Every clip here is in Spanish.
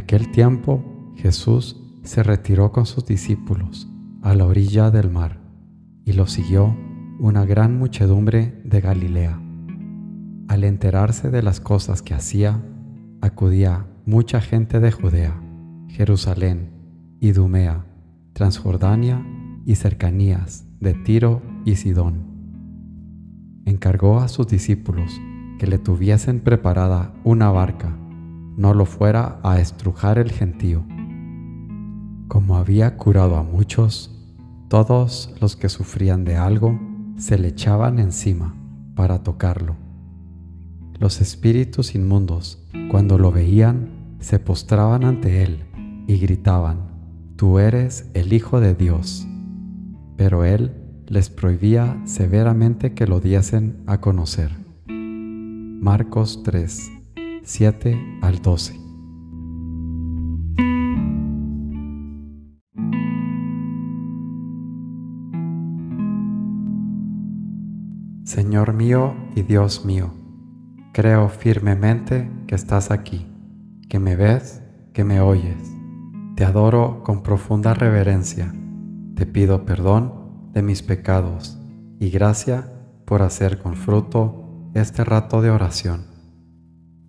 aquel tiempo Jesús se retiró con sus discípulos a la orilla del mar y lo siguió una gran muchedumbre de Galilea. Al enterarse de las cosas que hacía, acudía mucha gente de Judea, Jerusalén, Idumea, Transjordania y cercanías de Tiro y Sidón. Encargó a sus discípulos que le tuviesen preparada una barca, no lo fuera a estrujar el gentío. Como había curado a muchos, todos los que sufrían de algo se le echaban encima para tocarlo. Los espíritus inmundos, cuando lo veían, se postraban ante él y gritaban, Tú eres el Hijo de Dios. Pero él les prohibía severamente que lo diesen a conocer. Marcos 3, 7 al 12. Señor mío y Dios mío, creo firmemente que estás aquí, que me ves, que me oyes. Te adoro con profunda reverencia. Te pido perdón de mis pecados y gracia por hacer con fruto este rato de oración.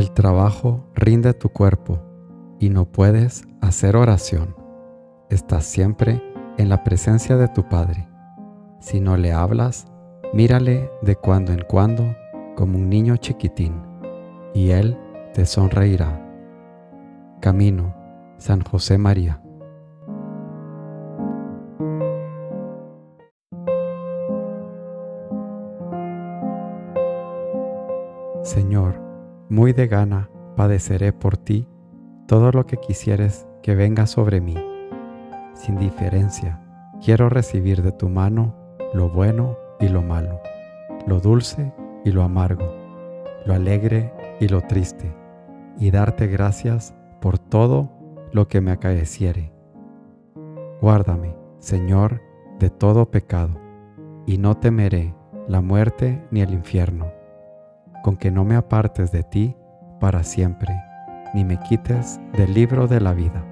El trabajo rinde tu cuerpo y no puedes hacer oración. Estás siempre en la presencia de tu Padre. Si no le hablas, mírale de cuando en cuando como un niño chiquitín, y Él te sonreirá. Camino, San José María. Señor, muy de gana padeceré por ti todo lo que quisieres que venga sobre mí. Sin diferencia, quiero recibir de tu mano lo bueno y lo malo, lo dulce y lo amargo, lo alegre y lo triste, y darte gracias por todo lo que me acaeciere. Guárdame, Señor, de todo pecado, y no temeré la muerte ni el infierno con que no me apartes de ti para siempre, ni me quites del libro de la vida.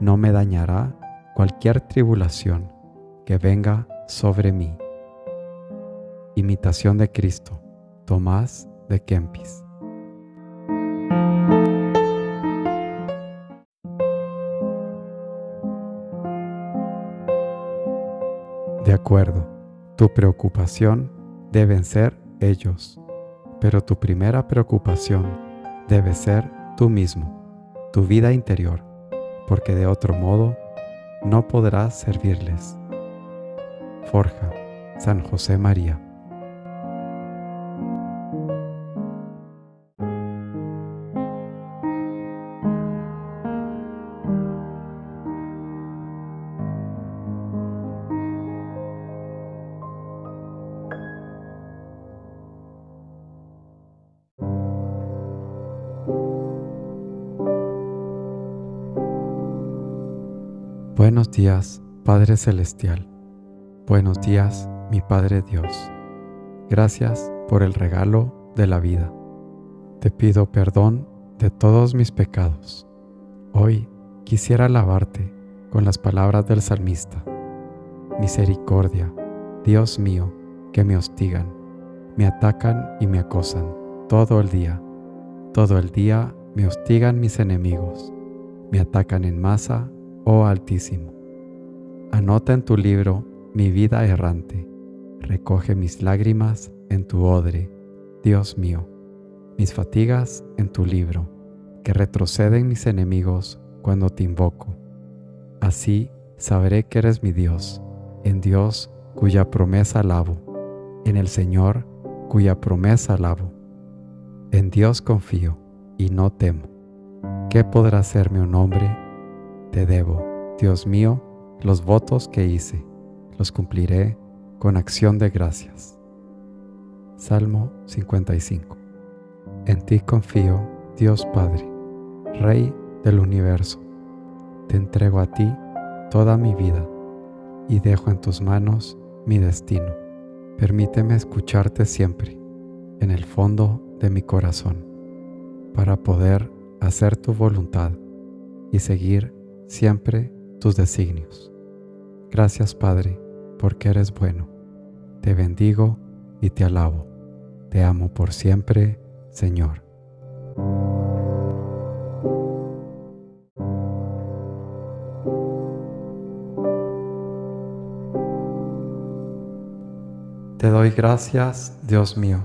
No me dañará cualquier tribulación que venga sobre mí. Imitación de Cristo, Tomás de Kempis. De acuerdo, tu preocupación deben ser ellos pero tu primera preocupación debe ser tú mismo, tu vida interior, porque de otro modo no podrás servirles. Forja, San José María. Buenos días, Padre Celestial. Buenos días, mi Padre Dios. Gracias por el regalo de la vida. Te pido perdón de todos mis pecados. Hoy quisiera alabarte con las palabras del salmista. Misericordia, Dios mío, que me hostigan, me atacan y me acosan todo el día. Todo el día me hostigan mis enemigos, me atacan en masa oh Altísimo. Anota en tu libro mi vida errante, recoge mis lágrimas en tu odre, Dios mío, mis fatigas en tu libro, que retroceden mis enemigos cuando te invoco. Así sabré que eres mi Dios, en Dios cuya promesa alabo, en el Señor cuya promesa alabo. En Dios confío, y no temo. ¿Qué podrá hacerme un hombre? Te debo, Dios mío, los votos que hice, los cumpliré con acción de gracias. Salmo 55 En ti confío, Dios Padre, Rey del universo. Te entrego a ti toda mi vida y dejo en tus manos mi destino. Permíteme escucharte siempre, en el fondo de mi corazón, para poder hacer tu voluntad y seguir siempre tus designios. Gracias Padre, porque eres bueno. Te bendigo y te alabo. Te amo por siempre, Señor. Te doy gracias, Dios mío,